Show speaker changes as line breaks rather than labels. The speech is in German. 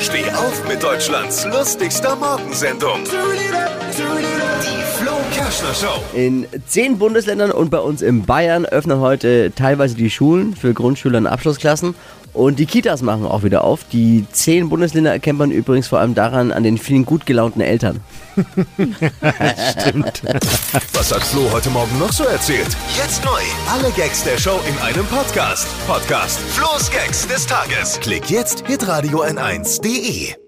Steh auf mit Deutschlands lustigster Morgensendung. Kerschner Show.
In zehn Bundesländern und bei uns in Bayern öffnen heute teilweise die Schulen für Grundschüler und Abschlussklassen. Und die Kitas machen auch wieder auf. Die zehn Bundesländer erkennt man übrigens vor allem daran an den vielen gut gelaunten Eltern.
Was hat Flo heute Morgen noch so erzählt? Jetzt neu. Alle Gags der Show in einem Podcast. Podcast Flo's Gags des Tages. Klick jetzt hitradio n1.de.